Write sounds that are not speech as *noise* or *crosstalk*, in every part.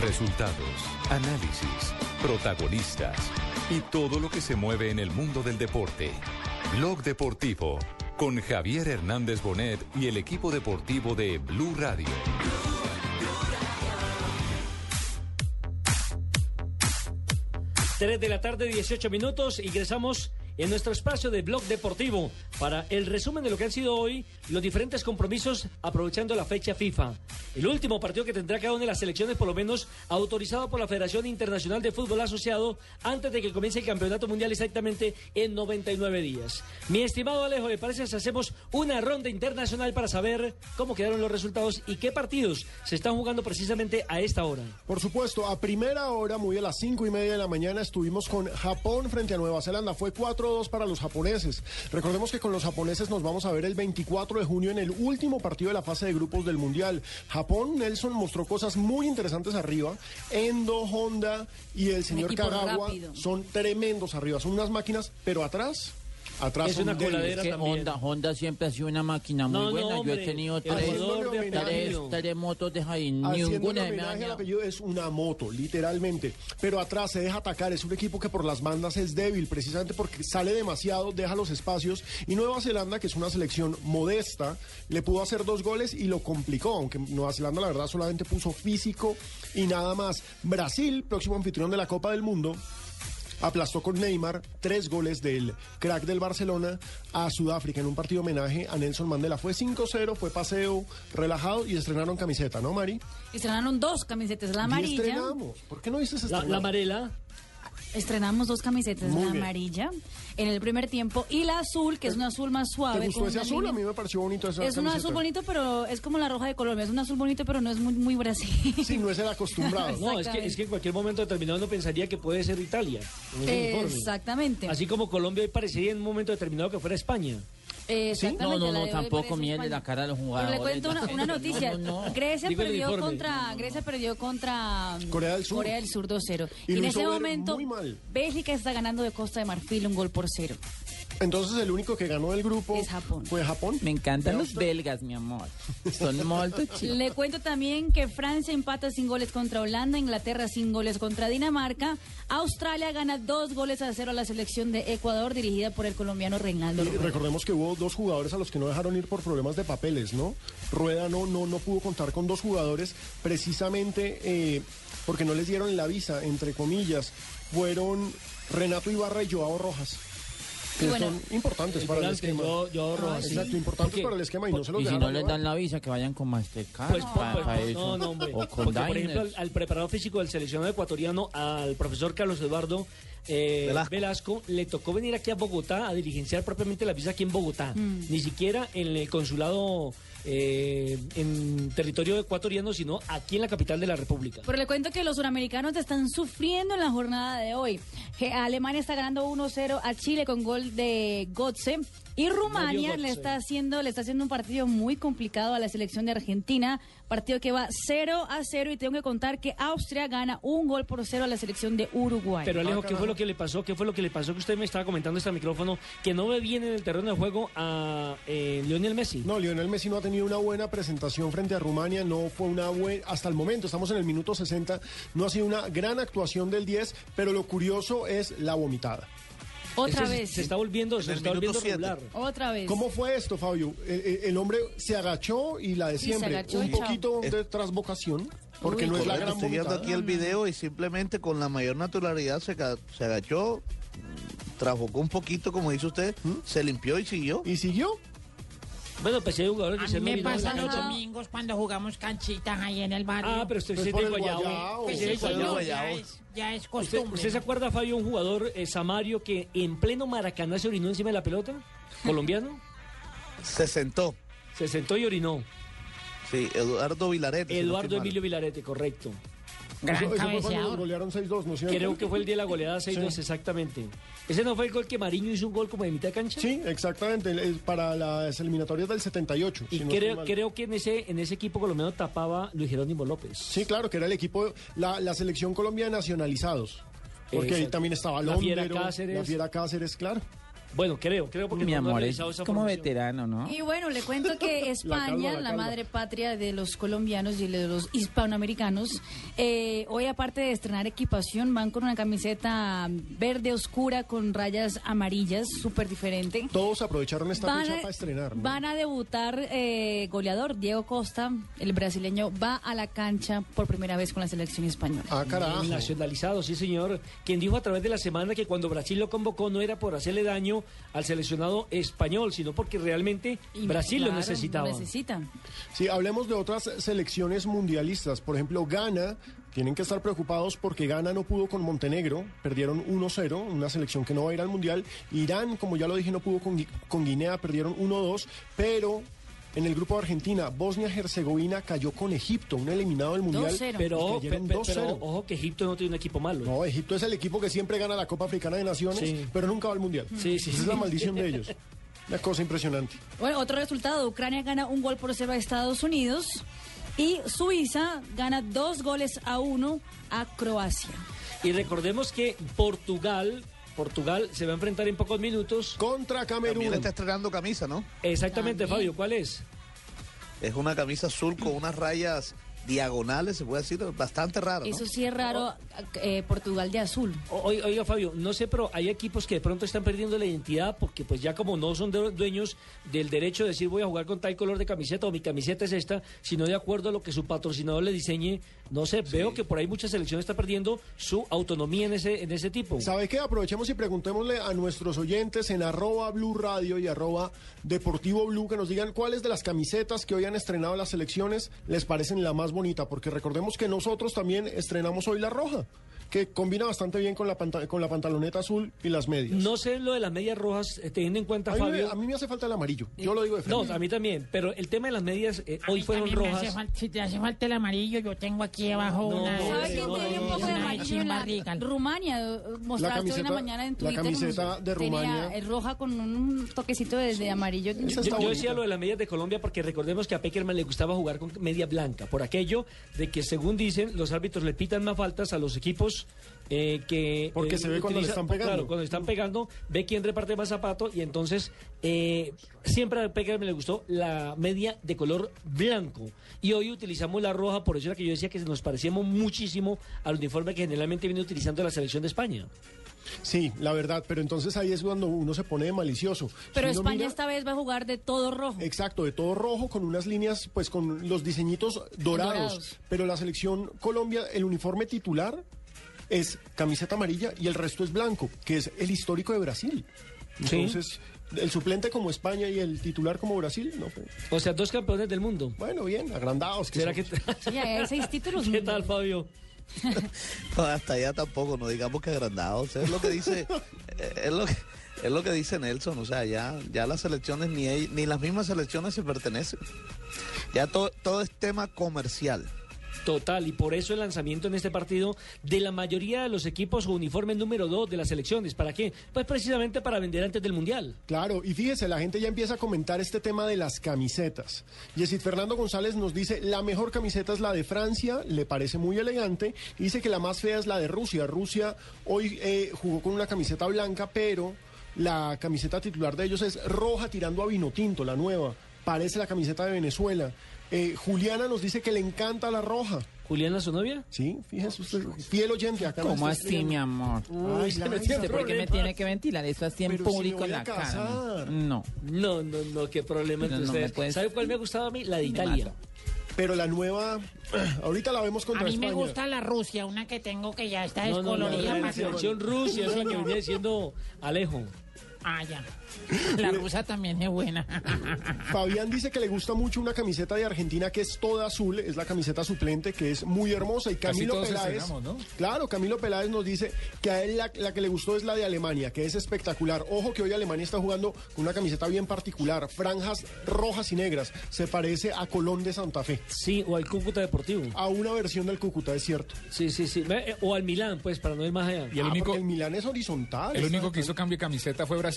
Resultados, análisis, protagonistas y todo lo que se mueve en el mundo del deporte. Blog Deportivo con Javier Hernández Bonet y el equipo deportivo de Blue Radio. Tres de la tarde, 18 minutos. Ingresamos en nuestro espacio de blog deportivo para el resumen de lo que han sido hoy los diferentes compromisos aprovechando la fecha FIFA. El último partido que tendrá cada una de las selecciones, por lo menos autorizado por la Federación Internacional de Fútbol Asociado, antes de que comience el Campeonato Mundial exactamente en 99 días. Mi estimado Alejo, ¿le parece si hacemos una ronda internacional para saber cómo quedaron los resultados y qué partidos se están jugando precisamente a esta hora? Por supuesto, a primera hora, muy a las cinco y media de la mañana, estuvimos con Japón frente a Nueva Zelanda. Fue 4-2 para los japoneses. Recordemos que con los japoneses nos vamos a ver el 24 de junio en el último partido de la fase de grupos del Mundial. Japón, Nelson mostró cosas muy interesantes arriba. Endo, Honda y el señor Kagawa rápido. son tremendos arriba. Son unas máquinas, pero atrás... Atrás Es una débiles. coladera que también. Honda, Honda siempre ha sido una máquina muy No, no, buena. Yo hombre, he tenido tres, de tres, tres motos de ahí. Haciéndole Ninguna me apellido es una moto, literalmente. Pero atrás se deja atacar. Es un equipo que por las bandas es débil, precisamente porque sale demasiado, deja los espacios. Y Nueva Zelanda, que es una selección modesta, le pudo hacer dos goles y lo complicó. Aunque Nueva Zelanda, la verdad, solamente puso físico y nada más. Brasil, próximo anfitrión de la Copa del Mundo. Aplastó con Neymar tres goles del crack del Barcelona a Sudáfrica en un partido homenaje a Nelson Mandela. Fue 5-0, fue paseo relajado y estrenaron camiseta, ¿no, Mari? Estrenaron dos camisetas, la Y amarilla. estrenamos. ¿Por qué no dices La, estrenar? la amarela. Estrenamos dos camisetas, Muy la bien. amarilla en el primer tiempo y la azul, que es un azul más suave. ¿Te gustó ese una azul? A mí me pareció bonito esa Es un camiseta. azul bonito, pero es como la roja de Colombia. Es un azul bonito, pero no es muy, muy Brasil. Sí, no es el acostumbrado. *laughs* No, es que, es que en cualquier momento determinado uno pensaría que puede ser Italia. en ese uniforme. Exactamente. Así como Colombia parecería en un momento determinado que fuera España. Exactamente, No, no, no, tampoco parece miel de España. la cara de los Pero jugadores. le cuento una, una noticia. No, no. Grecia perdió contra Grecia perdió contra um, Corea del Sur. Corea del Sur 2-0. Y Y, en ese momento. Bélgica está ganando de Costa de Marfil un gol por cero. Entonces el único que ganó el grupo Es Japón. fue Japón. Me encantan los usted. belgas, mi amor. Son *laughs* muy chicos. Le cuento también que Francia empata sin goles contra Holanda, Inglaterra sin goles contra Dinamarca, Australia gana dos goles a cero a la selección de Ecuador dirigida por el colombiano Reinaldo Y recordemos que hubo dos jugadores a los que no dejaron ir por problemas de papeles, ¿no? Rueda no, no, no pudo contar con dos jugadores precisamente eh, porque no les dieron la visa, entre comillas. Fueron Renato Ibarra y Joao Rojas. Que bueno, son importantes para el esquema. yo- yo Ah, sí. Exacto, importantes Porque- para el esquema y no se los Y si no les dan la visa, que vayan con Mastercard. Pues, pa- pues, pa pues, eso. no, no, hombre. O con Porque, por ejemplo, al, al preparador físico del seleccionado ecuatoriano, al profesor Carlos Eduardo eh, Velasco. Velasco. le tocó venir aquí a Bogotá a diligenciar propiamente la visa aquí en Bogotá. Ni siquiera en el consulado eh, en territorio ecuatoriano, sino aquí en la capital de la República. Pero le cuento que los suramericanos están sufriendo en la jornada de hoy. Alemania está ganando 1-0 a Chile con gol de Gotze. Y Rumania le está haciendo le está haciendo un partido muy complicado a la selección de Argentina, partido que va 0 a 0 y tengo que contar que Austria gana un gol por cero a la selección de Uruguay. Pero Alejo, Ah, ¿qué fue lo que le pasó? ¿Qué fue lo que le pasó que usted me estaba comentando este micrófono que no ve bien en el terreno de juego a eh, Lionel Messi? No, Lionel Messi no ha tenido una buena presentación frente a Rumania, no fue una buena, hasta el momento, estamos en el minuto 60, no ha sido una gran actuación del 10, pero lo curioso es la vomitada. Otra se- vez. Se está volviendo, se está volviendo regular. Otra vez. ¿Cómo fue esto, Fabio? El, hombre se agachó y la de siempre, un chao. poquito de trasvocación, porque Uy, no es la gran Estoy viendo aquí el video y simplemente con la mayor naturalidad se, se agachó, mm, trabocó un poquito, como dice usted, se limpió y siguió. ¿Y siguió? Bueno, pues hay jugadores que A se me pasa los domingos cuando jugamos canchitas ahí en el barrio. Ah, pero usted Pues de Guayabo. Pues Sí, ya es, ya es ¿Usted, costumbre. usted se acuerda, Fabio, un jugador, eh, Samario, que en pleno Maracaná se orinó encima de la pelota? ¿Colombiano? Se sentó. Se sentó y orinó. Sí, Eduardo Vilarete. si no Eduardo. Emilio Vilarete, correcto. Gran Eso, eso fue cuando cabeceador. nos golearon 6-2, ¿no es cierto? Creo que fue el día de la goleada 6-2, Sí. exactamente. ¿Ese no fue el gol que Mariño hizo un gol como de mitad de cancha? Sí, exactamente, es para las eliminatorias del 78. Y si creo, creo que en ese, en ese equipo colombiano tapaba Luis Jerónimo López. Sí, claro, que era el equipo, la, la selección Colombia de nacionalizados. Porque ahí también estaba La Fiera Londero, Cáceres. la Fiera Cáceres, claro. Bueno, creo, creo porque Mi no- no he amor, es esa como formación. veterano, ¿no? Y bueno, le cuento que *laughs* España, calma, la madre patria de los colombianos y de los hispanoamericanos, eh, hoy aparte de estrenar equipación, van con una camiseta verde oscura con rayas amarillas, súper diferente. Todos aprovecharon esta Van fecha a, para estrenar. ¿no? van a debutar eh, goleador Diego Costa, el brasileño, va a la cancha por primera vez con la selección española. Ah, carajo. Nacionalizado, sí señor. Quien dijo a través de la semana que cuando Brasil lo convocó no era por hacerle daño al seleccionado español, sino porque realmente Y Brasil claro, lo necesitaba. Lo necesita. Sí, hablemos de otras selecciones mundialistas. Por ejemplo, Ghana. Tienen que estar preocupados porque Ghana no pudo con Montenegro, perdieron 1-0, una selección que no va a ir al Mundial. Irán, como ya lo dije, no pudo con, con Guinea, perdieron 1-2, pero en el grupo de Argentina, Bosnia-Herzegovina cayó con Egipto, un eliminado del Mundial. 2-0. Pero, y cayeron pe- pe- 2-0. pero ojo que Egipto no tiene un equipo malo. ¿eh? No, Egipto es el equipo que siempre gana la Copa Africana de Naciones, Sí. pero nunca va al Mundial. Sí, sí, Esa sí. es la maldición de ellos. *laughs* Una cosa impresionante. Bueno, otro resultado, Ucrania gana un gol por cero a Estados Unidos y Suiza gana dos goles a uno a Croacia. Y recordemos que Portugal, Portugal se va a enfrentar en pocos minutos. Contra Camerún. También está estrenando camisa, ¿no? Exactamente, También. Fabio, ¿cuál es? Es una camisa azul con unas rayas diagonales, se puede decir, bastante raro, ¿no? Eso sí es raro, eh, Portugal de azul. O- Oiga, oiga, Fabio, no sé, pero hay equipos que de pronto están perdiendo la identidad porque pues ya como no son dueños del derecho de decir voy a jugar con tal color de camiseta o mi camiseta es esta, sino de acuerdo a lo que su patrocinador le diseñe, no sé, veo que por ahí muchas selecciones están perdiendo su autonomía en ese, en ese tipo. ¿Sabe qué? Aprovechemos y preguntémosle a nuestros oyentes en arroba Blue Radio y arroba Deportivo Blue que nos digan cuáles de las camisetas que hoy han estrenado las selecciones les parecen la más bonita, porque recordemos que nosotros también estrenamos hoy la roja, que combina bastante bien con la, con la pantaloneta azul y las medias. No sé lo de las medias rojas, eh, teniendo en cuenta, a, mí me, Fabio. a mí me hace falta el amarillo, yo lo digo de frente. No, a mí también, pero el tema de las medias eh, hoy fueron también me hace rojas. si te hace falta el amarillo, yo tengo aquí abajo No, una. ¿Sabe ¿Sabes quién no, tiene no, un poco no, de amarillo en la. Rumania? Mostraste hoy en camiseta- la mañana en la Twitter. camiseta de Rumania. eh, roja con un toquecito de, de amarillo. Yo, yo decía lo de las medias de Colombia porque recordemos que a Peckerman le gustaba jugar con media blanca, por aquello de que según dicen los árbitros le pitan más faltas a los equipos eh, que... Porque eh, se ve cuando le están pegando. Claro, cuando están pegando, ve quién reparte más zapatos y entonces eh, siempre a Peckerman le gustó la media de color blanco. Y hoy utilizamos la roja, por eso era que yo decía que nos parecíamos muchísimo al uniforme que generalmente viene utilizando la selección de España. Sí, la verdad, pero entonces ahí es cuando uno se pone de malicioso. Pero Si España mira- esta vez va a jugar de todo rojo. Exacto, de todo rojo, con unas líneas, pues con los diseñitos dorados. Dorados. Pero la selección Colombia, el uniforme titular es camiseta amarilla y el resto es blanco, que es el histórico de Brasil. Sí. Entonces, el suplente como España y el titular como Brasil, no fue. O sea, dos campeones del mundo. Bueno, bien, agrandados. Que ¿Será que... Sí, hay seis títulos. *laughs* ¿Qué tal, Fabio? *laughs* No, hasta allá tampoco, no digamos que agrandados. Es lo que dice, *laughs* es lo que, es lo que dice Nelson. O sea, ya, ya las selecciones ni ni las mismas selecciones se pertenecen. Ya to- todo es tema comercial. Total, y por eso el lanzamiento en este partido de la mayoría de los equipos o uniforme número 2 de las selecciones. ¿Para qué? Pues precisamente para vender antes del Mundial. Claro, y fíjese, la gente ya empieza a comentar este tema de las camisetas. Yesid Fernando González nos dice, la mejor camiseta es la de Francia, le parece muy elegante, dice que la más fea es la de Rusia. Rusia hoy eh, jugó con una camiseta blanca, pero la camiseta titular de ellos es roja tirando a vino tinto, la nueva. Parece la camiseta de Venezuela. Eh, Juliana nos dice que le encanta la roja. ¿Juliana, su novia? Sí, fíjese usted, fiel oyente acá. ¿Cómo así, mi amor? Ay, se en ¿Usted por qué me tiene que ventilar eso así en Pero si me público voy en a la cara? No. No, no, no, qué problema entre No, no me ustedes. puedes- ¿Sabe cuál me ha gustado a mí? La de Me Italia. Pero la nueva, *clears throat* ahorita la vemos A contra mí me gusta la Rusia, una que tengo que ya está No, no, no, descolorida. la selección Rusia, esa que señor. venía diciendo Alejo. Ah, ya. La rusa también es buena. *laughs* Fabián dice que le gusta mucho una camiseta de Argentina que es toda azul, es la camiseta suplente, que es muy hermosa. Y Casi Camilo todos Peláez, estrenamos, ¿no? claro, Camilo Peláez nos dice que a él la, la que le gustó es la de Alemania, que es espectacular. Ojo que hoy Alemania está jugando con una camiseta bien particular, franjas rojas y negras. Se parece a Colón de Santa Fe. Sí, o al Cúcuta Deportivo. A una versión del Cúcuta, es cierto. Sí, sí, sí. Eh, O al Milán, pues, para no ir más allá. Y el Ah, único, el Milán es horizontal. el único que hizo cambio de camiseta fue Brasil.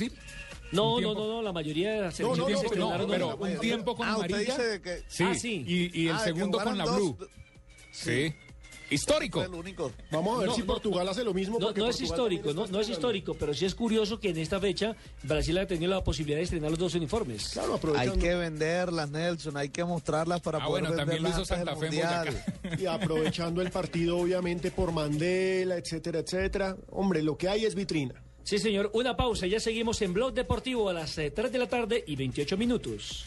No, Un no, tiempo- no, no, la mayoría de las No, no, Un selecciones tiempo, no, estrenaron pero un tiempo con Ah, usted amarilla. dice que- Sí, Ah, sí. Y, y el Ah, segundo con la blue. Sí. Histórico. el único. Vamos a ver No, si no, Portugal hace lo mismo. No, no es Portugal histórico, no, no es histórico, pero sí es curioso que en esta fecha Brasil ha tenido la posibilidad de estrenar los dos uniformes. Claro, Hay aprovechando. que venderlas, Nelson, hay que mostrarlas para Ah, poder bueno, también lo venderlas hizo Santa Fe Mundial. Y aprovechando el partido, obviamente, por Mandela, etcétera, etcétera. Hombre, lo que hay es vitrina. Sí, señor, una pausa, ya seguimos en Blog Deportivo a las eh, 3 de la tarde y 28 minutos.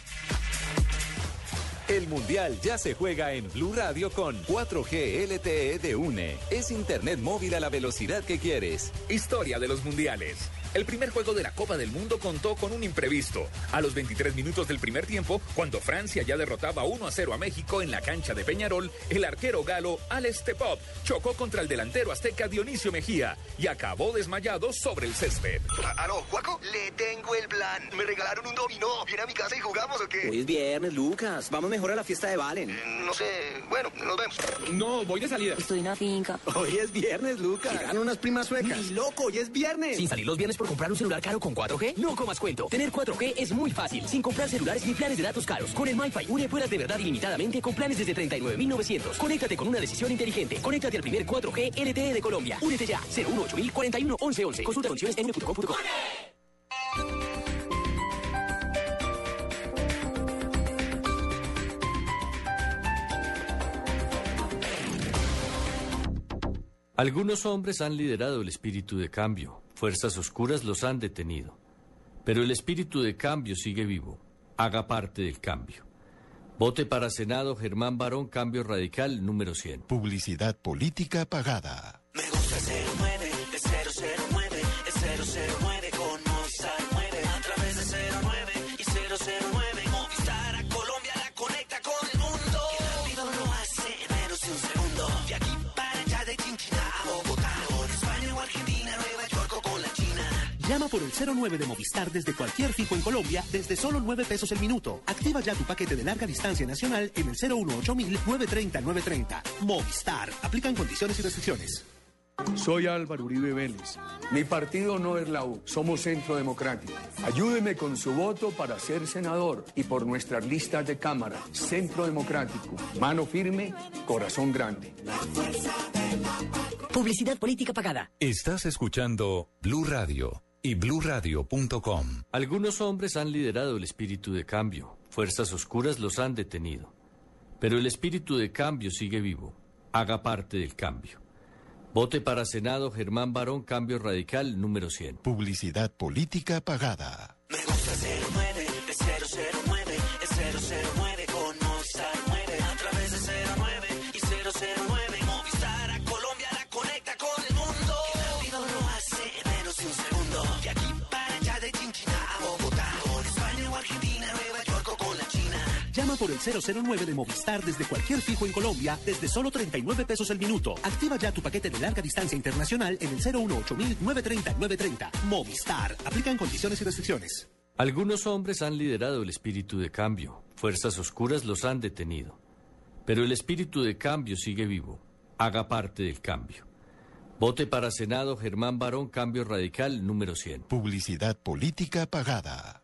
El Mundial ya se juega en Blue Radio con 4G LTE de UNE. Es Internet móvil a la velocidad que quieres. Historia de los mundiales. El primer juego de la Copa del Mundo contó con un imprevisto. A los 23 minutos del primer tiempo, cuando Francia ya derrotaba 1 a 0 a México en la cancha de Peñarol, el arquero galo Alex Tepop chocó contra el delantero azteca Dionisio Mejía y acabó desmayado sobre el césped. Aló, Juaco, le tengo el plan. Me regalaron un dominó. ¿Viene a mi casa y jugamos o qué? Hoy es viernes, Lucas. Vamos mejor a la fiesta de Valen. No sé. Bueno, nos vemos. No, voy de salida. Estoy en la finca. Hoy es viernes, Lucas. Ganan unas primas suecas. Ni loco, hoy es viernes. Sin salir los viernes por comprar un celular caro con 4G, no comas cuento. Tener 4G es muy fácil, sin comprar celulares ni planes de datos caros. Con el MyFi une puedas de verdad ilimitadamente con planes desde 39.900. Conéctate con una decisión inteligente. Conéctate al primer 4G LTE de Colombia. Únete ya. 018 41 11 11. Consulta condiciones en une.com.co. Algunos hombres han liderado el espíritu de cambio, fuerzas oscuras los han detenido. Pero el espíritu de cambio sigue vivo. Haga parte del cambio. Vote para Senado Germán Barón, Cambio Radical número 100. Publicidad política pagada. Me gusta el Llama por el 09 de Movistar desde cualquier fijo en Colombia desde solo 9 pesos el minuto. Activa ya tu paquete de larga distancia nacional en el 018 930 930. Movistar. Aplican condiciones y restricciones. Soy Álvaro Uribe Vélez. Mi partido no es la U, somos Centro Democrático. Ayúdeme con su voto para ser senador y por nuestras listas de Cámara. Centro Democrático. Mano firme, corazón grande. Publicidad política pagada. Estás escuchando Blue Radio y bluradio.com. Algunos hombres han liderado el espíritu de cambio, fuerzas oscuras los han detenido. Pero el espíritu de cambio sigue vivo. Haga parte del cambio. Vote para Senado Germán Barón, Cambio Radical número 100. Publicidad política pagada. Me gusta 09, Llama por el 009 de Movistar desde cualquier fijo en Colombia desde solo 39 pesos el minuto. Activa ya tu paquete de larga distancia internacional en el 018 930 930. Movistar. Aplican condiciones y restricciones. Algunos hombres han liderado el espíritu de cambio, fuerzas oscuras los han detenido. Pero el espíritu de cambio sigue vivo. Haga parte del cambio. Vote para Senado Germán Barón, Cambio Radical número 100. Publicidad política pagada.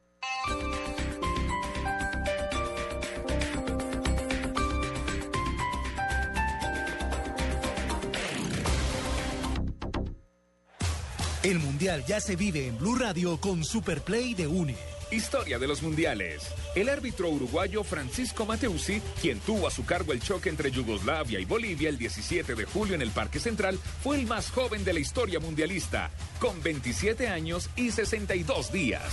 El Mundial ya se vive en Blue Radio con Superplay de UNE. Historia de los mundiales. El árbitro uruguayo Francisco Mateusi, quien tuvo a su cargo el choque entre Yugoslavia y Bolivia el 17 de julio en el Parque Central, fue el más joven de la historia mundialista, con 27 años y 62 días.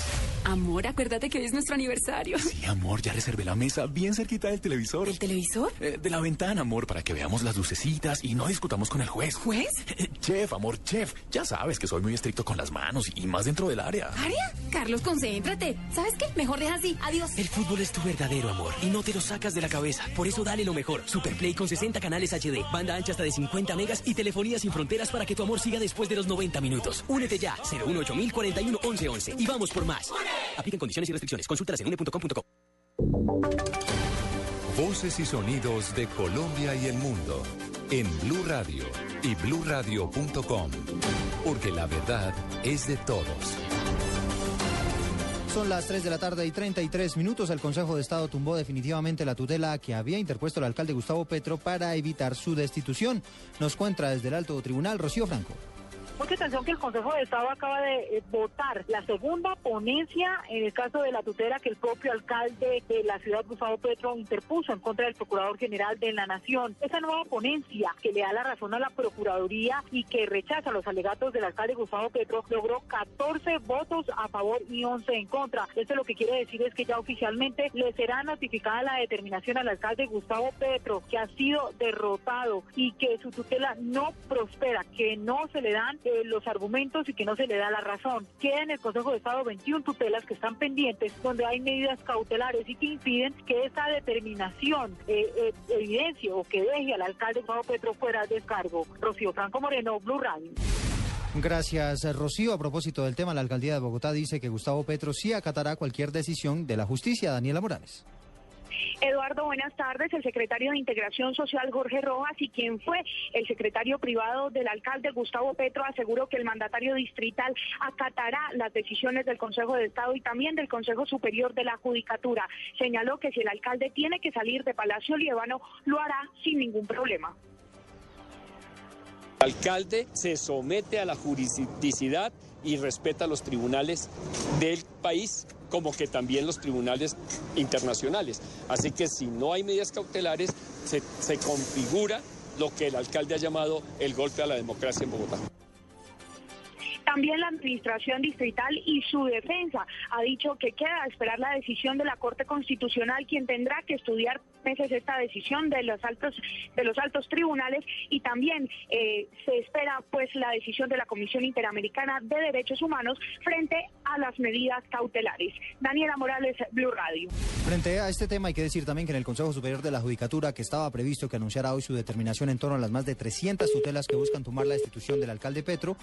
Amor, acuérdate que hoy es nuestro aniversario. Sí, amor, ya reservé la mesa bien cerquita del televisor. ¿El televisor? Eh, de la ventana, amor, para que veamos las lucecitas y no discutamos con el juez. ¿Juez? Eh, chef, amor, chef. Ya sabes que soy muy estricto con las manos y más dentro del área. ¿Área? Carlos, concéntrate. ¿Sabes qué? Mejor deja así. Adiós. El fútbol es tu verdadero amor y no te lo sacas de la cabeza. Por eso dale lo mejor. Superplay con 60 canales HD, banda ancha hasta de 50 megas y telefonía sin fronteras para que tu amor siga después de los 90 minutos. Únete ya. 018 41 11 11 y vamos por más. Aplican condiciones y restricciones. Consultas en une.com.co. Voces y sonidos de Colombia y el mundo en Blue Radio y bluradio.com, porque la verdad es de todos. Son las 3 de la tarde y 33 minutos. El Consejo de Estado tumbó definitivamente la tutela que había interpuesto el alcalde Gustavo Petro para evitar su destitución. Nos cuenta desde el alto tribunal Rocío Franco. Mucha atención que el Consejo de Estado acaba de eh, votar la segunda ponencia en el caso de la tutela que el propio alcalde de la ciudad, Gustavo Petro, interpuso en contra del Procurador General de la Nación. Esa nueva ponencia que le da la razón a la Procuraduría y que rechaza los alegatos del alcalde Gustavo Petro logró 14 votos a favor y 11 en contra. Esto lo que quiere decir es que ya oficialmente le será notificada la determinación al alcalde Gustavo Petro que ha sido derrotado y que su tutela no prospera, que no se le dan eh, los argumentos y que no se le da la razón. Queda en el Consejo de Estado 21 tutelas que están pendientes, donde hay medidas cautelares y que impiden que esa determinación eh, eh, evidencie o que deje al alcalde Gustavo Petro fuera de cargo. Rocío Franco Moreno, Blue Radio. Gracias, Rocío. A propósito del tema, la alcaldía de Bogotá dice que Gustavo Petro sí acatará cualquier decisión de la justicia. Daniela Morales. Eduardo, buenas tardes. El secretario de Integración Social, Jorge Rojas, y quien fue el secretario privado del alcalde Gustavo Petro, aseguró que el mandatario distrital acatará las decisiones del Consejo de Estado y también del Consejo Superior de la Judicatura. Señaló que si el alcalde tiene que salir de Palacio Líbano, lo hará sin ningún problema. El alcalde se somete a la juridicidad y respeta los tribunales del país como que también los tribunales internacionales. Así que si no hay medidas cautelares, se, configura lo que el alcalde ha llamado el golpe a la democracia en Bogotá. También la administración distrital y su defensa ha dicho que queda esperar la decisión de la Corte Constitucional, quien tendrá que estudiar meses esta decisión de los altos de los altos tribunales y también eh, se espera pues la decisión de la Comisión Interamericana de Derechos Humanos frente a las medidas cautelares. Daniela Morales, Blue Radio. Frente a este tema hay que decir también que en el Consejo Superior de la Judicatura, que estaba previsto que anunciara hoy su determinación en torno a las más de 300 tutelas que buscan tomar la destitución del alcalde Petro,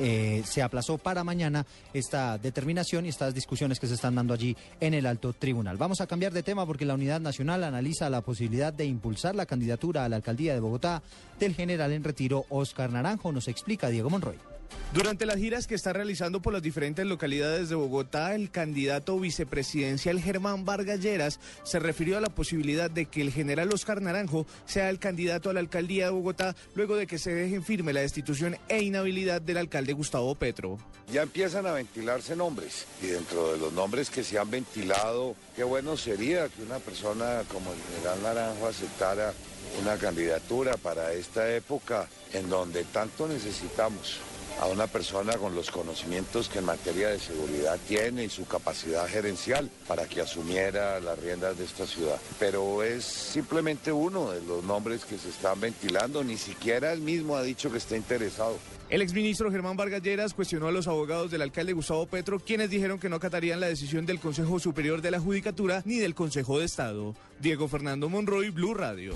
eh, se aplazó para mañana esta determinación y estas discusiones que se están dando allí en el alto tribunal. Vamos a cambiar de tema porque la Unidad Nacional analiza la posibilidad de impulsar la candidatura a la alcaldía de Bogotá del general en retiro Oscar Naranjo. Nos explica Diego Monroy. Durante las giras que está realizando por las diferentes localidades de Bogotá, el candidato vicepresidencial Germán Vargas Lleras se refirió a la posibilidad de que el general Oscar Naranjo sea el candidato a la alcaldía de Bogotá luego de que se deje en firme la destitución e inhabilidad del alcalde Gustavo Petro. Ya empiezan a ventilarse nombres y dentro de los nombres que se han ventilado, qué bueno sería que una persona como el general Naranjo aceptara una candidatura para esta época en donde tanto necesitamos a una persona con los conocimientos que en materia de seguridad tiene y su capacidad gerencial para que asumiera las riendas de esta ciudad. Pero es simplemente uno de los nombres que se están ventilando, ni siquiera él mismo ha dicho que está interesado. El exministro Germán Vargas Lleras cuestionó a los abogados del alcalde Gustavo Petro, quienes dijeron que no acatarían la decisión del Consejo Superior de la Judicatura ni del Consejo de Estado. Diego Fernando Monroy, Blue Radio.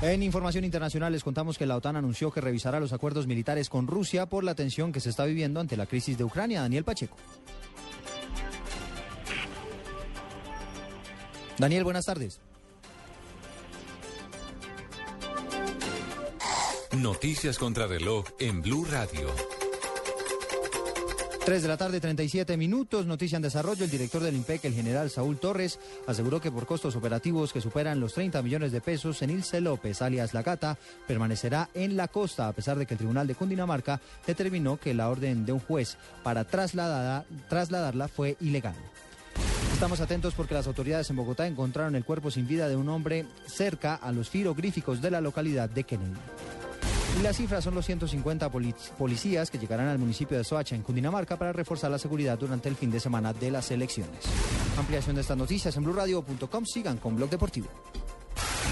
En información internacional les contamos que la OTAN anunció que revisará los acuerdos militares con Rusia por la tensión que se está viviendo ante la crisis de Ucrania. Daniel Pacheco. Daniel, buenas tardes. Noticias contra reloj en Blue Radio. 3 de la tarde, 37 minutos. Noticia en desarrollo. El director del IMPEC, el general Saúl Torres, aseguró que por costos operativos que superan los 30 millones de pesos, Enilce López, alias La Gata, permanecerá en la costa, a pesar de que el Tribunal de Cundinamarca determinó que la orden de un juez para trasladarla fue ilegal. Estamos atentos porque las autoridades en Bogotá encontraron el cuerpo sin vida de un hombre cerca a los firogríficos de la localidad de Kennedy. Y la cifra son los 150 poli- policías que llegarán al municipio de Soacha, en Cundinamarca, para reforzar la seguridad durante el fin de semana de las elecciones. Ampliación de estas noticias en blurradio.com. Sigan con Blog Deportivo.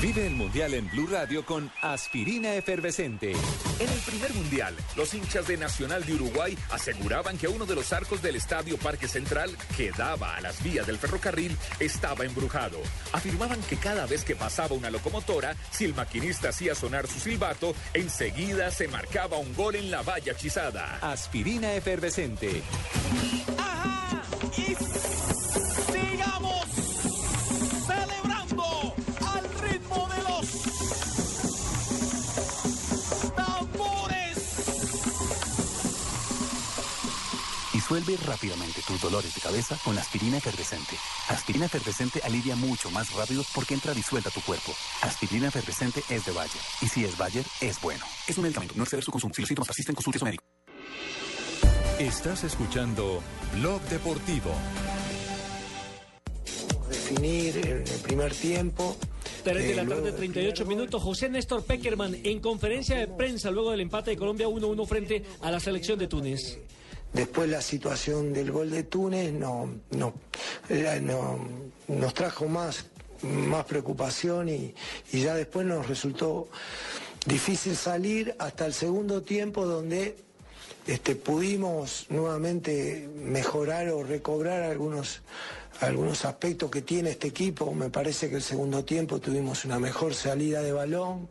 Vive el Mundial en Blue Radio con aspirina efervescente. En el primer mundial, los hinchas de Nacional de Uruguay aseguraban que uno de los arcos del Estadio Parque Central, que daba a las vías del ferrocarril, estaba embrujado. Afirmaban que cada vez que pasaba una locomotora, si el maquinista hacía sonar su silbato, enseguida se marcaba un gol en la valla hechizada. Aspirina efervescente. Disuelve rápidamente tus dolores de cabeza con aspirina efervescente. Aspirina efervescente alivia mucho más rápido porque entra disuelta a tu cuerpo. Aspirina efervescente es de Bayer. Y si es Bayer, es bueno. Es un medicamento, no exceder su consumo. Si los síntomas persisten, consulte a su médico. Estás escuchando Blog Deportivo. definir el primer tiempo. 3 de la tarde, del 38 minutos. José Néstor Peckerman en conferencia de prensa luego del empate de Colombia 1-1 frente a la selección de Túnez. Después la situación del gol de Túnez no, no, nos trajo más, más preocupación y, y ya después nos resultó difícil salir hasta el segundo tiempo donde este, pudimos nuevamente mejorar o recobrar algunos, algunos aspectos que tiene este equipo. Me parece que el segundo tiempo tuvimos una mejor salida de balón,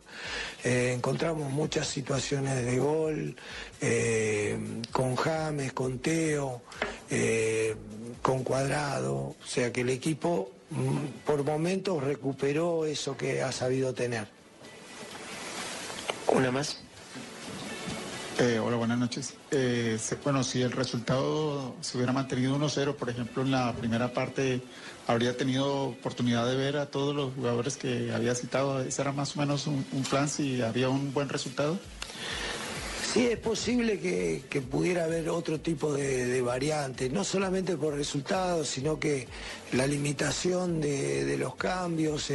eh, encontramos muchas situaciones de gol, eh, con James, con Teo, eh, con Cuadrado, o sea que el equipo mm, por momentos recuperó eso que ha sabido tener. Una más. Eh, hola, buenas noches. Eh, bueno, si el resultado se hubiera mantenido 1-0, por ejemplo, en la primera parte, habría tenido oportunidad de ver a todos los jugadores que había citado. Ese era más o menos un plan si había un buen resultado. Sí, es posible que, pudiera haber otro tipo de, de variantes, no solamente por resultados, sino que la limitación de, los cambios,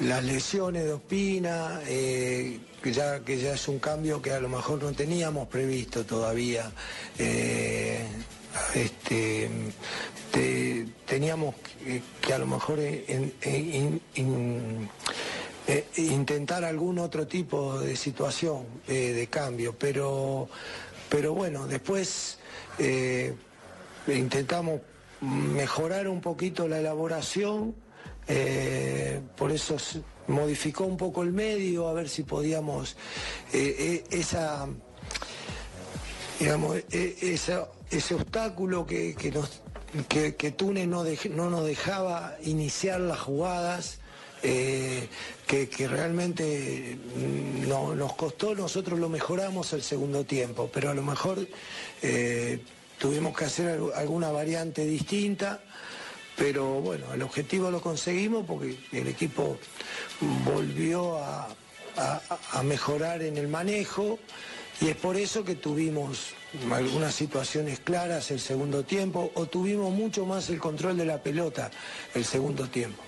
las lesiones de Ospina, eh, que, ya, es un cambio que a lo mejor no teníamos previsto todavía. Eh, este, te- teníamos que, a lo mejor en- eh, intentar algún otro tipo de situación eh, de cambio, pero, pero bueno, después eh, intentamos mejorar un poquito la elaboración, por eso modificó un poco el medio, a ver si podíamos esa digamos, e- esa- ese obstáculo que, que que, Túnez no, no nos dejaba iniciar las jugadas, eh, que, realmente mm, no, nos costó, nosotros lo mejoramos el segundo tiempo, pero a lo mejor eh, tuvimos que hacer al- alguna variante distinta. Pero bueno, el objetivo lo conseguimos porque el equipo volvió a- a mejorar en el manejo y es por eso que tuvimos algunas situaciones claras el segundo tiempo o tuvimos mucho más el control de la pelota el segundo tiempo.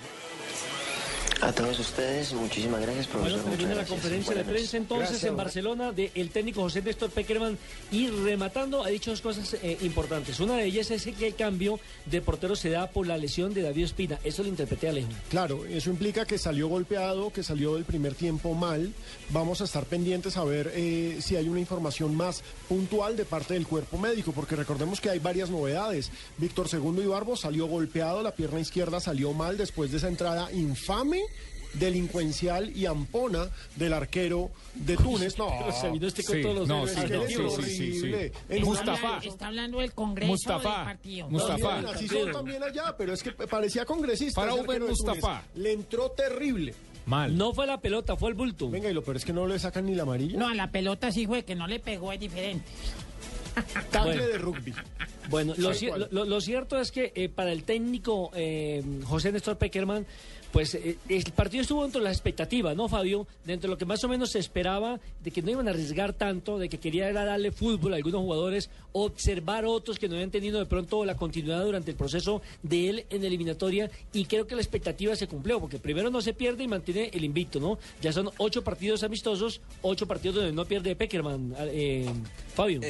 A todos ustedes, muchísimas gracias, profesor. Bueno, termina muchas la gracias. conferencia de prensa entonces Gracias, en Barcelona del técnico José Néstor Peckerman y rematando ha dicho dos cosas eh, importantes. Una de ellas es que el cambio de portero se da por la lesión de David Espina. Eso lo interpreté Alejo. Claro, eso implica que salió golpeado, que salió del primer tiempo mal. Vamos a estar pendientes a ver eh, si hay una información más puntual de parte del cuerpo médico, porque recordemos que hay varias novedades. Víctor Segundo Ibarbo salió golpeado, la pierna izquierda salió mal después de esa entrada infame delincuencial y ampona del arquero de Túnez. No, Pero se vino este con Sí, todos los no, sí, No, sí, es sí, horrible. sí, Mustafa. Está hablando del Congreso Mustafa. del partido. Mustafa. También, así son también allá, pero es que parecía congresista. Para Uber. Mustafa. Le entró terrible. Mal. No fue la pelota, fue el bulto. Venga, y lo peor es que no le sacan ni la amarilla. No, a la pelota sí fue que no le pegó, es diferente. Tacle Bueno. de rugby. Bueno, lo cierto es que eh, para el técnico eh, José Néstor Peckerman, Pues eh, el partido estuvo dentro de las expectativas, ¿no, Fabio? Dentro de lo que más o menos se esperaba, de que no iban a arriesgar tanto, de que quería darle fútbol a algunos jugadores, observar otros que no habían tenido de pronto la continuidad durante el proceso de él en eliminatoria, y creo que la expectativa se cumplió, porque primero no se pierde y mantiene el invicto, ¿no? Ya son ocho partidos amistosos, ocho partidos donde no pierde Peckerman, eh, Fabio.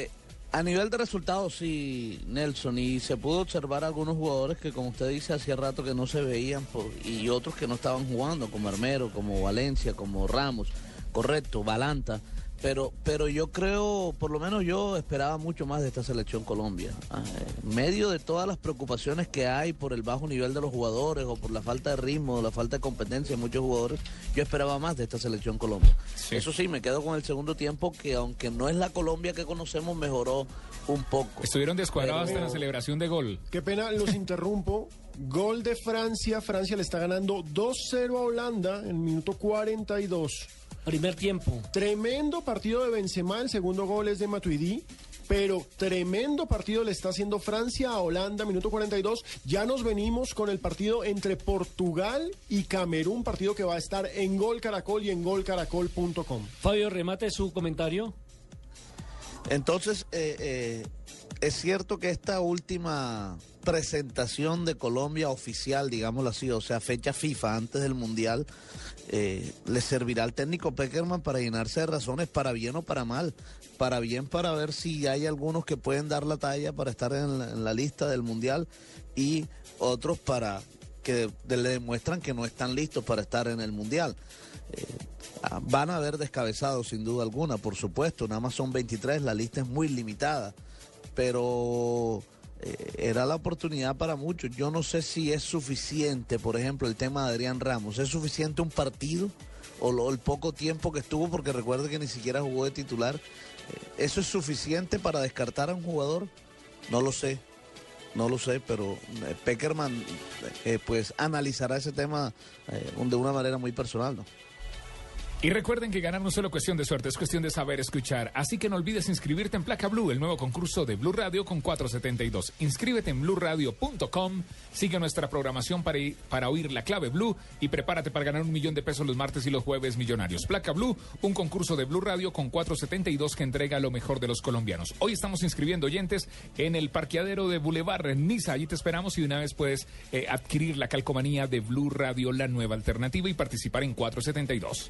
A nivel de resultados, sí, Nelson, y se pudo observar algunos jugadores que, como usted dice, hacía rato que no se veían y otros que no estaban jugando, como Armero, como Valencia, como Ramos, correcto, Balanta. Pero, pero yo creo, por lo menos yo esperaba mucho más de esta selección Colombia. Ah, En medio de todas las preocupaciones que hay por el bajo nivel de los jugadores o por la falta de ritmo, la falta de competencia de muchos jugadores, yo esperaba más de esta selección Colombia. Eso sí, me quedo con el segundo tiempo que aunque no es la Colombia que conocemos, mejoró un poco. Estuvieron descuadrados Pero- hasta la celebración de gol. Qué pena, los *laughs* interrumpo. Gol de Francia. Francia le está ganando 2-0 a Holanda en el minuto 42. Primer tiempo. Tremendo partido de Benzema. El segundo gol es de Matuidi. Pero tremendo partido le está haciendo Francia a Holanda, minuto 42. Ya nos venimos con el partido entre Portugal y Camerún, partido que va a estar en Gol Caracol y en golcaracol.com. Fabio, remate su comentario. Entonces, eh, eh, es cierto que esta última presentación de Colombia oficial, digámoslo así, o sea, fecha FIFA antes del Mundial, eh, le servirá al técnico Peckerman para llenarse de razones para bien o para mal. Para bien para ver si hay algunos que pueden dar la talla para estar en la, lista del Mundial y otros para que le demuestran que no están listos para estar en el Mundial. Eh, van a haber descabezados sin duda alguna, por supuesto, nada más son 23, la lista es muy limitada, pero eh, era la oportunidad para muchos. Yo no sé si es suficiente, por ejemplo, el tema de Adrián Ramos, ¿es suficiente un partido o lo- el poco tiempo que estuvo? Porque recuerde que ni siquiera jugó de titular. Eh, ¿Eso es suficiente para descartar a un jugador? No lo sé. No lo sé, pero eh, Peckerman eh, pues analizará ese tema de una manera muy personal, ¿no? Y recuerden que ganar no es solo cuestión de suerte, es cuestión de saber escuchar. Así que no olvides inscribirte en Placa Blue, el nuevo concurso de Blue Radio con 472. Inscríbete en blueradio.com, sigue nuestra programación para, ir- para oír la clave Blue y prepárate para ganar un millón de pesos los martes y los jueves millonarios. Placa Blue, un concurso de Blue Radio con 472 que entrega lo mejor de los colombianos. Hoy estamos inscribiendo oyentes en el parqueadero de Boulevard en Niza. Allí te esperamos y de una vez puedes eh, adquirir la calcomanía de Blue Radio, la nueva alternativa, y participar en 472.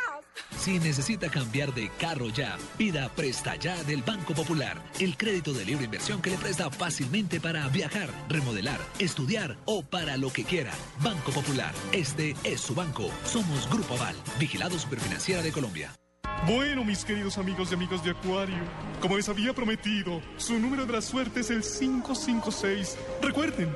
Si necesita cambiar de carro ya, pida Presta Ya del Banco Popular, el crédito de libre inversión que le presta fácilmente para viajar, remodelar, estudiar o para lo que quiera. Banco Popular, este es su banco. Somos Grupo Aval, vigilado Superfinanciera de Colombia. Bueno, mis queridos amigos y amigos de Acuario, como les había prometido, su número de la suerte es el 556. Recuerden,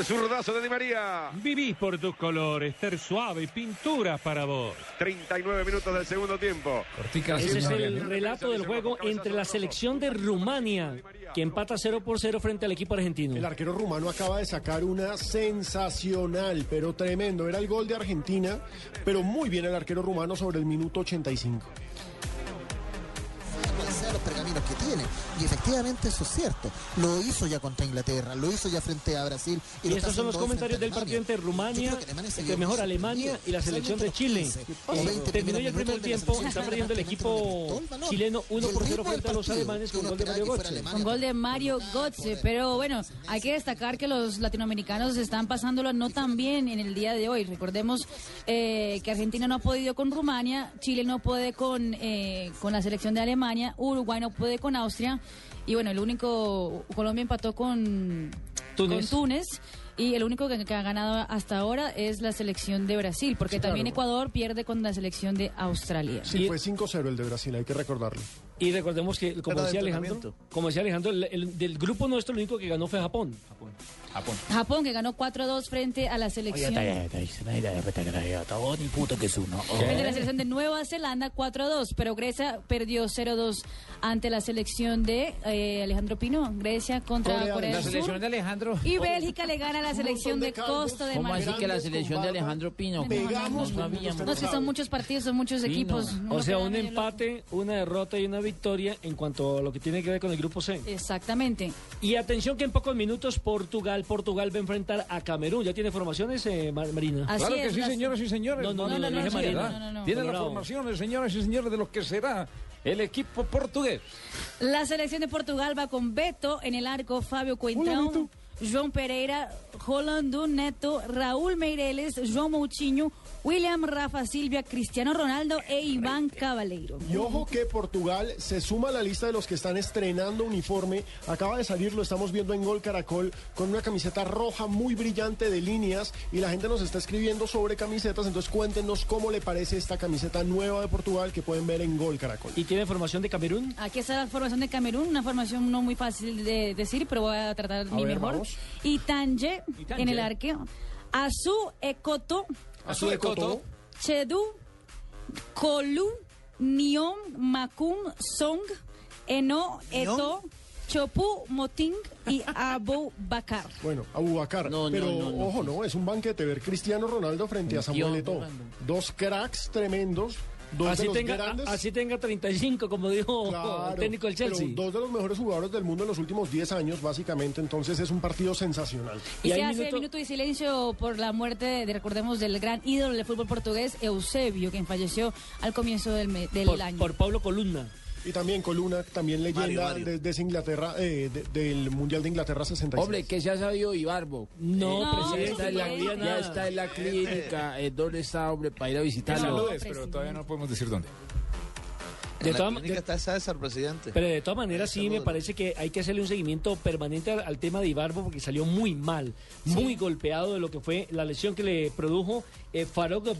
El zurdazo de Di María. Vivís por tus colores, ser suave y pinturas para vos. 39 minutos del segundo tiempo. Ese es el relato del juego entre la selección de Rumania, que empata 0 por 0 frente al equipo argentino. El arquero rumano acaba de sacar una sensacional, pero tremendo. Era el gol de Argentina, pero muy bien el arquero rumano sobre el minuto 85. cuáles sean los pergaminos que tiene. Y efectivamente eso es cierto. Lo hizo ya contra Inglaterra, lo hizo ya frente a Brasil. Y lo estos son los comentarios del partido entre Rumania, vio mejor Alemania y la selección de Chile. Eh, terminó ya el primer tiempo, está perdiendo el equipo chileno 1 por 0 frente a los alemanes con gol de Mario Götze. Con gol de Mario Götze, pero bueno, hay que destacar que los latinoamericanos están pasándolo no tan bien en el día de hoy. Recordemos eh, que Argentina no ha podido con Rumania, Chile no puede con, eh, con la selección de Alemania, Uruguay no puede con Austria y bueno, el único, Colombia empató con Túnez. con Túnez. Y el único que, que ha ganado hasta ahora es la selección de Brasil, porque Sí, también claro. Ecuador pierde con la selección de Australia. Sí, fue 5-0 el de Brasil, hay que recordarlo. Y recordemos que, como de decía Alejandro, como decía Alejandro, el- el- del grupo nuestro lo único que ganó fue Japón. Japón. Japón que ganó 4-2 frente a la selección frente a la selección de Nueva Zelanda 4-2, pero Grecia perdió 0-2 ante la selección de eh, Alejandro Pino, Grecia contra Corea, Corea, la del selección Sur. de Alejandro. Y Bélgica le gana a la selección de Costa de ¿Cómo así Marfil. que la selección de Alejandro Pino? No sabíamos. No, es que son muchos partidos, son muchos equipos. O sea, un empate, una derrota y una victoria en cuanto a lo que tiene que ver con el grupo C. Exactamente. Y atención que en pocos minutos Portugal, Portugal va a enfrentar a Camerún. ¿Ya tiene formaciones, eh, Mar- Marina? claro que sí, señoras y señores. No, no, no, no, Marina. ¿verdad? Tiene las formaciones, señoras y señores, de lo que será el equipo portugués. La selección de Portugal va con Beto en el arco, Fabio Coentrão, João Pereira, Rolando Neto, Raúl Meireles, João Moutinho, William Rafa Silvia, Cristiano Ronaldo e Iván Cabaleiro. Y ojo que Portugal se suma a la lista de los que están estrenando uniforme. Acaba de salir, lo estamos viendo en Gol Caracol, con una camiseta roja muy brillante de líneas. Y la gente nos está escribiendo sobre camisetas. Entonces cuéntenos cómo le parece esta camiseta nueva de Portugal que pueden ver en Gol Caracol. ¿Y tiene formación de Camerún? Aquí está la formación de Camerún, una formación no muy fácil de decir, pero voy a tratar A mi ver, mejor. vamos. Itanje Itanje. en el arqueo, Azu Ekoto, Azu Ekoto. Chedu, Kolu, Niom Makum Song, Eno Eto, Chopu Moting y Abu Bakar. *laughs* Bueno, Abubakar. No, no, pero no, no, ojo, no, es un banquete ver Cristiano Ronaldo frente a Samuel Eto'o. Dos cracks tremendos. Dos de Así los tenga, grandes. así tenga 35, como dijo Claro, el técnico del pero Chelsea. dos de los mejores jugadores del mundo en los últimos 10 años, básicamente. Entonces es un partido sensacional. Y, se hace minuto de silencio por la muerte, de, recordemos, del gran ídolo del fútbol portugués, Eusebio, quien falleció al comienzo del, me- del Por, año. por Pablo Columna. Y también Coluna, también leyenda Mario, Mario. De, de esa Inglaterra, eh, de- del Mundial de Inglaterra 66. Hombre, ¿qué se ha sabido Ibarbo? No, ya presidente, está en la, ya está en la clínica. eh, ¿Dónde está, hombre, para ir a visitarlo? Saludes, pero todavía no podemos decir dónde. De todas- presidente. Pero de todas maneras sí me parece que hay que hacerle un seguimiento permanente al, al tema de Ibarbo porque salió muy mal, muy golpeado de lo que fue la lesión que le produjo eh,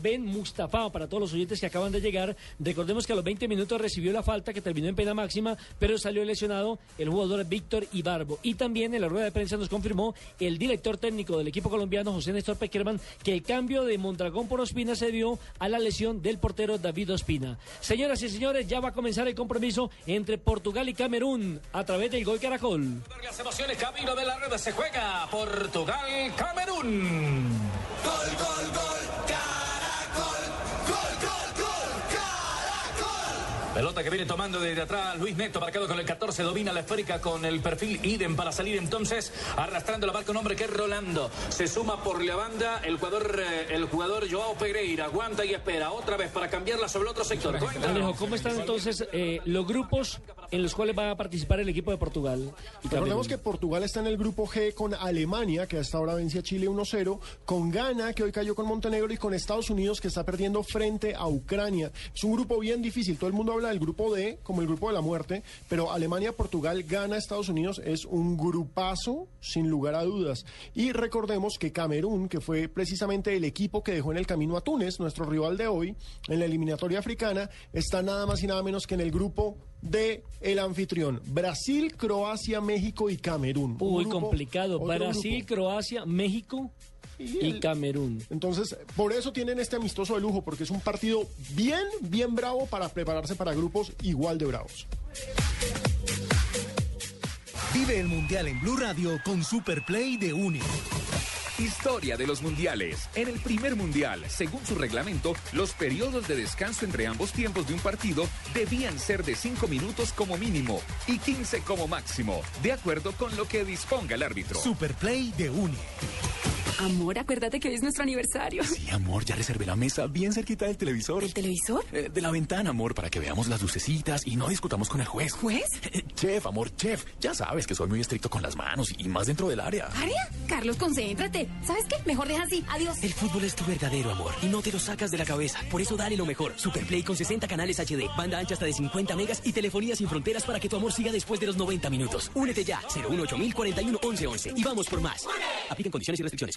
Ben Mustafa. Para todos los oyentes que acaban de llegar, recordemos que a los 20 minutos recibió la falta que terminó en pena máxima, pero salió lesionado el jugador Víctor Ibarbo. Y también en la rueda de prensa nos confirmó el director técnico del equipo colombiano, José Néstor Peckerman, que el cambio de Mondragón por Ospina se dio a la lesión del portero David Ospina. Señoras y señores, ya va a comenzar el compromiso entre Portugal y Camerún a través del gol Caracol. Las emociones, camino de la red se juega Portugal, Camerún. Gol, gol, gol, Pelota que viene tomando desde atrás Luis Neto, marcado con el 14, domina la esférica con el perfil idem para salir entonces, arrastrando la marca un hombre que es Rolando. Se suma por la banda el jugador, eh, el jugador Joao Pereira, aguanta y espera otra vez para cambiarla sobre el otro sector. ¿cómo están entonces eh, los grupos en los cuales va a participar el equipo de Portugal? y? Recordemos que Portugal está en el grupo G con Alemania, que hasta ahora vence a Chile 1-0, con Ghana, que hoy cayó con Montenegro, y con Estados Unidos, que está perdiendo frente a Ucrania. Es un grupo bien difícil. Todo el mundo habla del grupo D como el grupo de la muerte, pero Alemania, Portugal, Ghana, Estados Unidos es un grupazo, sin lugar a dudas. Y recordemos que Camerún, que fue precisamente el equipo que dejó en el camino a Túnez, nuestro rival de hoy, en la eliminatoria africana, está nada más y nada menos que en el grupo de el anfitrión. Brasil, Croacia, México y Camerún. Muy grupo- complicado. Brasil, grupo. Croacia, México y, el- Camerún. Entonces, por eso tienen este amistoso de lujo, porque es un partido bien, bien bravo para prepararse para grupos igual de bravos. Vive el Mundial en Blue Radio con Superplay de UNE. Historia de los mundiales. En el primer mundial, según su reglamento, los periodos de descanso entre ambos tiempos de un partido debían ser de 5 minutos como mínimo y 15 como máximo, de acuerdo con lo que disponga el árbitro. Superplay de UNE. Amor, acuérdate que hoy es nuestro aniversario. Sí, amor, ya reservé la mesa bien cerquita del televisor. ¿El televisor? Eh, de la ventana, amor, para que veamos las lucecitas y no discutamos con el juez. ¿Juez? Eh, chef, amor, chef. Ya sabes que soy muy estricto con las manos y más dentro del área. ¿Área? Carlos, concéntrate. ¿Sabes qué? Mejor deja así. Adiós. El fútbol es tu verdadero amor y no te lo sacas de la cabeza. Por eso dale lo mejor. Superplay con 60 canales HD, banda ancha hasta de 50 megas y telefonía sin fronteras para que tu amor siga después de los 90 minutos. Únete ya. 018 41 11 11 y vamos por más. Aplican condiciones y restricciones.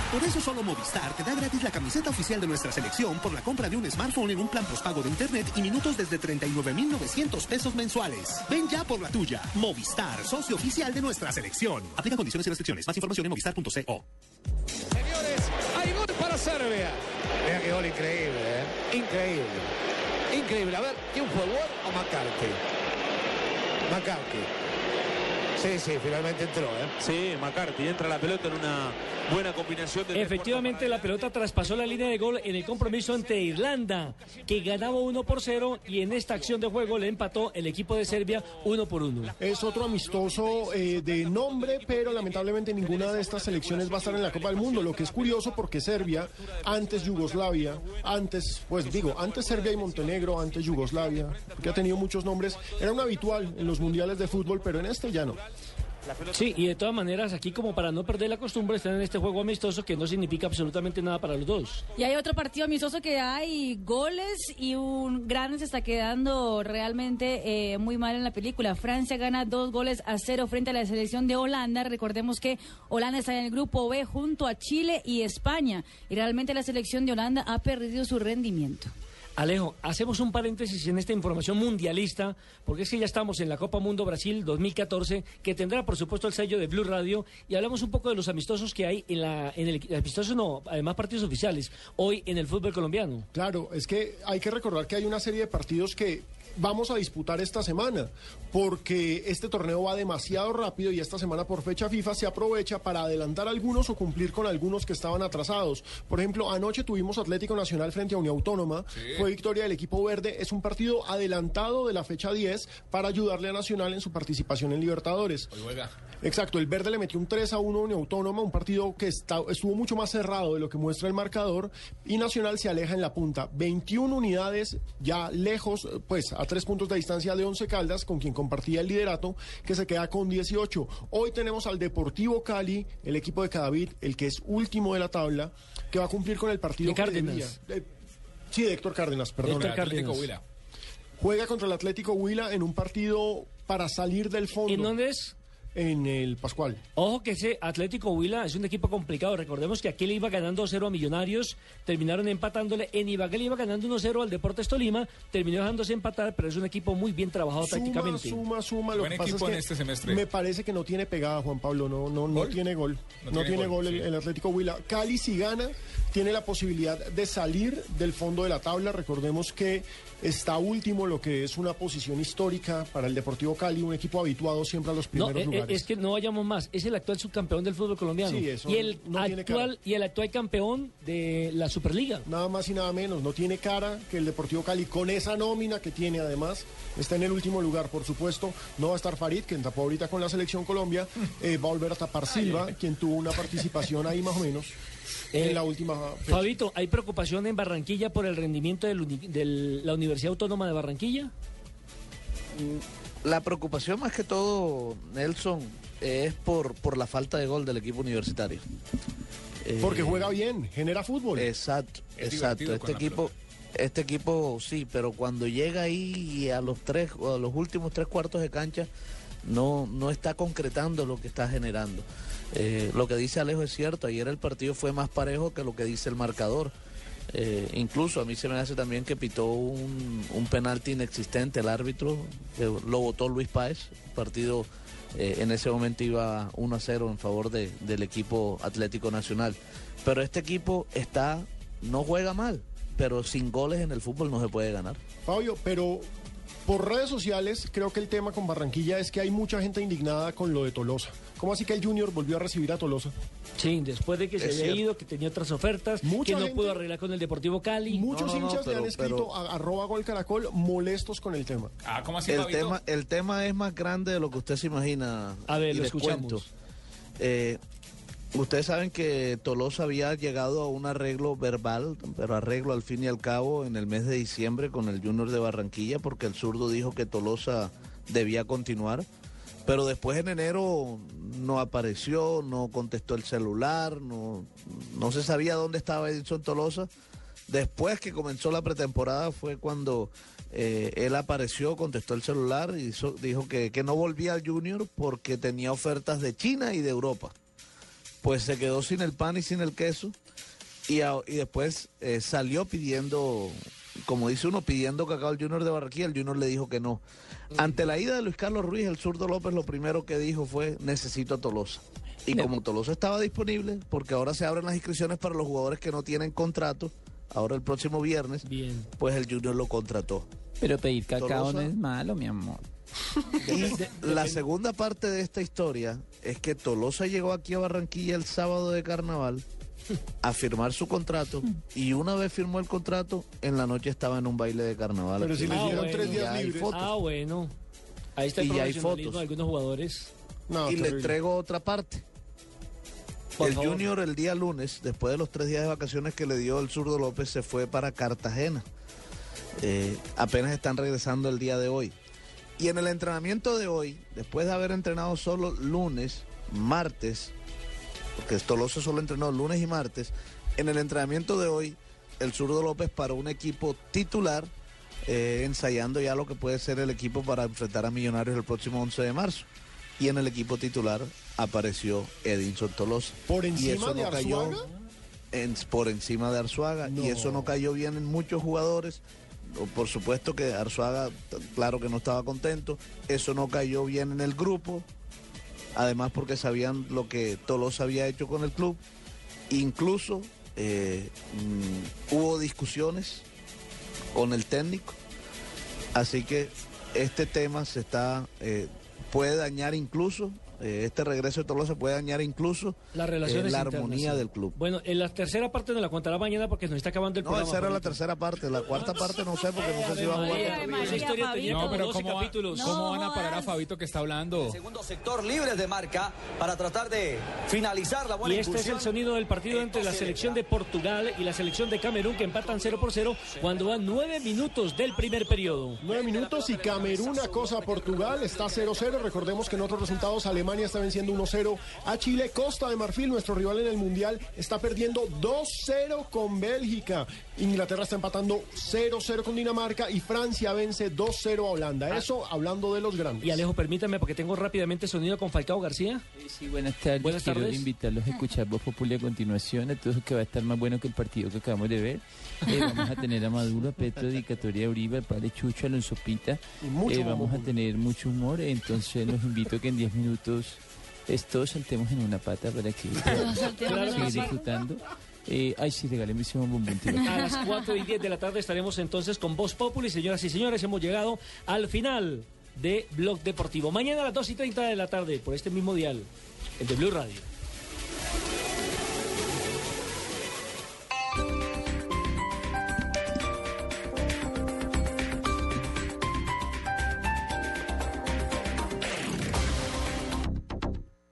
Por eso solo Movistar te da gratis la camiseta oficial de nuestra selección por la compra de un smartphone en un plan postpago de internet y minutos desde 39,900 pesos mensuales. Ven ya por la tuya. Movistar, socio oficial de nuestra selección. Aplica condiciones y restricciones. Más información en movistar.co. Señores, hay gol para Serbia. Mira qué gol increíble, ¿eh? Increíble. Increíble. A ver, ¿quién fue Ward o McCarthy? McCarthy. Sí, sí, finalmente entró, ¿eh? Sí, McCarthy entra la pelota en una buena combinación de Efectivamente, la pelota traspasó la línea de gol en el compromiso ante Irlanda, que ganaba 1 por 0 y en esta acción de juego le empató el equipo de Serbia 1 por 1. Es otro amistoso eh, de nombre, pero lamentablemente ninguna de estas selecciones va a estar en la Copa del Mundo, lo que es curioso porque Serbia, antes Yugoslavia, antes, pues digo, antes Serbia y Montenegro, antes Yugoslavia, que ha tenido muchos nombres, era un habitual en los mundiales de fútbol, pero en este ya no. Sí, y de todas maneras, aquí como para no perder la costumbre, están en este juego amistoso que no significa absolutamente nada para los dos. Y hay otro partido amistoso que hay goles y un gran se está quedando realmente eh, muy mal en la película. Francia gana dos goles a cero frente a la selección de Holanda. Recordemos que Holanda está en el grupo B junto a Chile y España. Y realmente la selección de Holanda ha perdido su rendimiento. Alejo, hacemos un paréntesis en esta información mundialista, porque es que ya estamos en la Copa Mundo Brasil 2014, que tendrá por supuesto el sello de Blue Radio, y hablamos un poco de los amistosos que hay en la, en el amistoso no, además partidos oficiales, hoy en el fútbol colombiano. Claro, es que hay que recordar que hay una serie de partidos que vamos a disputar esta semana, porque este torneo va demasiado rápido y esta semana por fecha FIFA se aprovecha para adelantar algunos o cumplir con algunos que estaban atrasados. Por ejemplo, anoche tuvimos Atlético Nacional frente a Unión Autónoma, fue victoria del equipo verde, es un partido adelantado de la fecha 10 para ayudarle a Nacional en su participación en Libertadores. Exacto, el verde le metió un 3 a 1 a Unión Autónoma, un partido que está- estuvo mucho más cerrado de lo que muestra el marcador y Nacional se aleja en la punta. 21 unidades ya lejos, pues a tres puntos de distancia de Once Caldas, con quien compartía el liderato, que se queda con 18. Hoy tenemos al Deportivo Cali, el equipo de Cadavid, el que es último de la tabla, que va a cumplir con el partido De Cárdenas. Eh, sí, de Héctor Cárdenas, perdón. Héctor Cárdenas. Juega contra el Atlético Huila en un partido para salir del fondo. ¿En dónde es? En el Pascual. Ojo que ese Atlético Huila es un equipo complicado. Recordemos que aquí le iba ganando 0 a Millonarios, terminaron empatándole. En Ibagué le iba ganando 1-0 al Deportes Tolima, terminó dejándose empatar, pero es un equipo muy bien trabajado Suma, tácticamente. suma, suma. Lo Buen que pasa equipo es que en este semestre. Me parece que no tiene pegada, Juan Pablo. No, no, no ¿Gol? tiene gol. No No, tiene tiene gol, gol, el, sí. el Atlético Huila. Cali, si gana, tiene la posibilidad de salir del fondo de la tabla. Recordemos que está último, lo que es una posición histórica para el Deportivo Cali, un equipo habituado siempre a los No, primeros eh, eh, es que no vayamos más. Es el actual subcampeón del fútbol colombiano. Sí, eso y el no tiene actual y el actual campeón de la Superliga. Nada más y nada menos, no tiene cara que el Deportivo Cali con esa nómina que tiene además, está en el último lugar, por supuesto, no va a estar Farid, quien tapó ahorita con la selección Colombia, *laughs* eh, va a volver a tapar Silva, quien tuvo una participación ahí más o menos. *laughs* en la última fecha. Fabito, ¿hay preocupación en Barranquilla por el rendimiento de la Universidad Autónoma de Barranquilla? La preocupación más que todo, Nelson, es por, por la falta de gol del equipo universitario. Eh, Porque juega bien, genera fútbol. Exacto, Es exacto. Este equipo, este equipo sí, pero cuando llega ahí a los tres, o a los últimos tres cuartos de cancha, no, no está concretando lo que está generando. Eh, lo que dice Alejo es cierto, ayer el partido fue más parejo que lo que dice el marcador. Eh, incluso a mí se me hace también que pitó un, un penalti inexistente el árbitro, lo votó Luis Páez, partido eh, en ese momento iba 1 a 0 en favor de- del equipo Atlético Nacional. Pero este equipo está, no juega mal, pero sin goles en el fútbol no se puede ganar. Fabio, pero por redes sociales creo que el tema con Barranquilla es que hay mucha gente indignada con lo de Tolosa. ¿Cómo así que el Junior volvió a recibir a Tolosa? Sí, después de que se había cierto. ido, que tenía otras ofertas, Mucha que no gente- pudo arreglar con el Deportivo Cali. Muchos hinchas le han escrito a arroba gol caracol molestos con el tema. Ah, ¿cómo el tema, el tema es más grande de lo que usted se imagina. A ver, y lo escuchamos. cuento. Eh, ustedes saben que Tolosa había llegado a un arreglo verbal, pero arreglo al fin y al cabo en el mes de diciembre con el Junior de Barranquilla, porque el zurdo dijo que Tolosa debía continuar. Pero después en enero no apareció, no contestó el celular, no, no se sabía dónde estaba Edison Tolosa. Después que comenzó la pretemporada fue cuando eh, él apareció, contestó el celular y hizo- dijo que, que no volvía al Junior porque tenía ofertas de China y de Europa. Pues se quedó sin el pan y sin el queso y, a- y después eh, salió pidiendo, como dice uno, pidiendo cacao al Junior de Barranquilla. El Junior le dijo que no. Ante la ida de Luis Carlos Ruiz, el zurdo López lo primero que dijo fue necesito a Tolosa. Y como Tolosa estaba disponible, porque ahora se abren las inscripciones para los jugadores que no tienen contrato, ahora el próximo viernes, pues el Junior lo contrató. Pero pedir cacao Tolosa- no es malo, mi amor. Y la segunda parte de esta historia es que Tolosa llegó aquí a Barranquilla el sábado de carnaval a firmar su contrato y una vez firmó el contrato, en la noche estaba en un baile de carnaval. Pero aquí. si le dieron Y tres días libres. Ah, bueno. Ahí está el Y ya hay fotos. de algunos jugadores. y le entrego otra parte. Por el favor. Junior el día lunes, después de los tres días de vacaciones que le dio el zurdo López, se fue para Cartagena. Eh, apenas están regresando el día de hoy. Y en el entrenamiento de hoy, después de haber entrenado solo lunes, martes, porque Tolosa solo entrenó lunes y martes, en el entrenamiento de hoy, el zurdo López paró un equipo titular, eh, ensayando ya lo que puede ser el equipo para enfrentar a Millonarios el próximo 11 de marzo. Y en el equipo titular apareció Edinson Tolosa. ¿Por Y encima eso de no cayó en- por encima de Arzuaga. Y eso no cayó bien en muchos jugadores. Por supuesto que Arzuaga, claro que no estaba contento. Eso no cayó bien en el grupo. Además porque sabían lo que Tolosa había hecho con el club. Incluso eh, mm, hubo discusiones con el técnico. Así que este tema se está eh, puede dañar incluso eh, este regreso de Tolosa puede dañar incluso Las eh, relaciones la internas, armonía sí. del club. Bueno, en la tercera parte nos la contará mañana porque nos está acabando el No, programa. esa era la tercera parte. La cuarta parte no sé porque no sé si va a jugar. Esa historia tenía No, como pero 12 ¿cómo, capítulos. ¿cómo van a parar a Fabito que está hablando? Segundo sector libres de marca para tratar de finalizar la buena Y este es el sonido del partido entre la selección de Portugal y la selección de Camerún que empatan 0 por 0 cuando van 9 minutos del primer periodo. Nueve minutos y Camerún acosa a Portugal, está 0-0. Recordemos que en otros resultados Alemania está venciendo 1-0 a Chile. Costa de Marfil, nuestro rival en el Mundial, está perdiendo 2-0 con Bélgica. Inglaterra está empatando 0-0 con Dinamarca y Francia vence 2-0 a Holanda. Eso hablando de los grandes. Y Alejo, permítame porque tengo rápidamente sonido con Falcao García. Sí, buenas tardes. Buenas Quiero invitarlos a escuchar Voz Populi a continuación. Entonces, que va a estar más bueno que el partido que acabamos de ver. Eh, vamos a tener a Maduro, a Petro, Dedicatoria Uribe, al padre Chucho, Alonso Pita. mucho Eh, vamos a tener mucho humor. Entonces, los invito a que en 10 minutos estos saltemos en una pata para que *laughs* Todos pata. disfrutando. Eh, ay, sí, regáleme ese bombón. *laughs* A las 4 y 10 de la tarde estaremos entonces con Voz Populi. Señoras y señores, hemos llegado al final de Blog Deportivo. Mañana a las 2 y 30 de la tarde por este mismo dial, el de Blue Radio.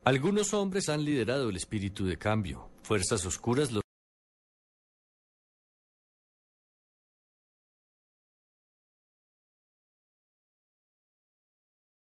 Algunos hombres han liderado el espíritu de cambio. Fuerzas oscuras los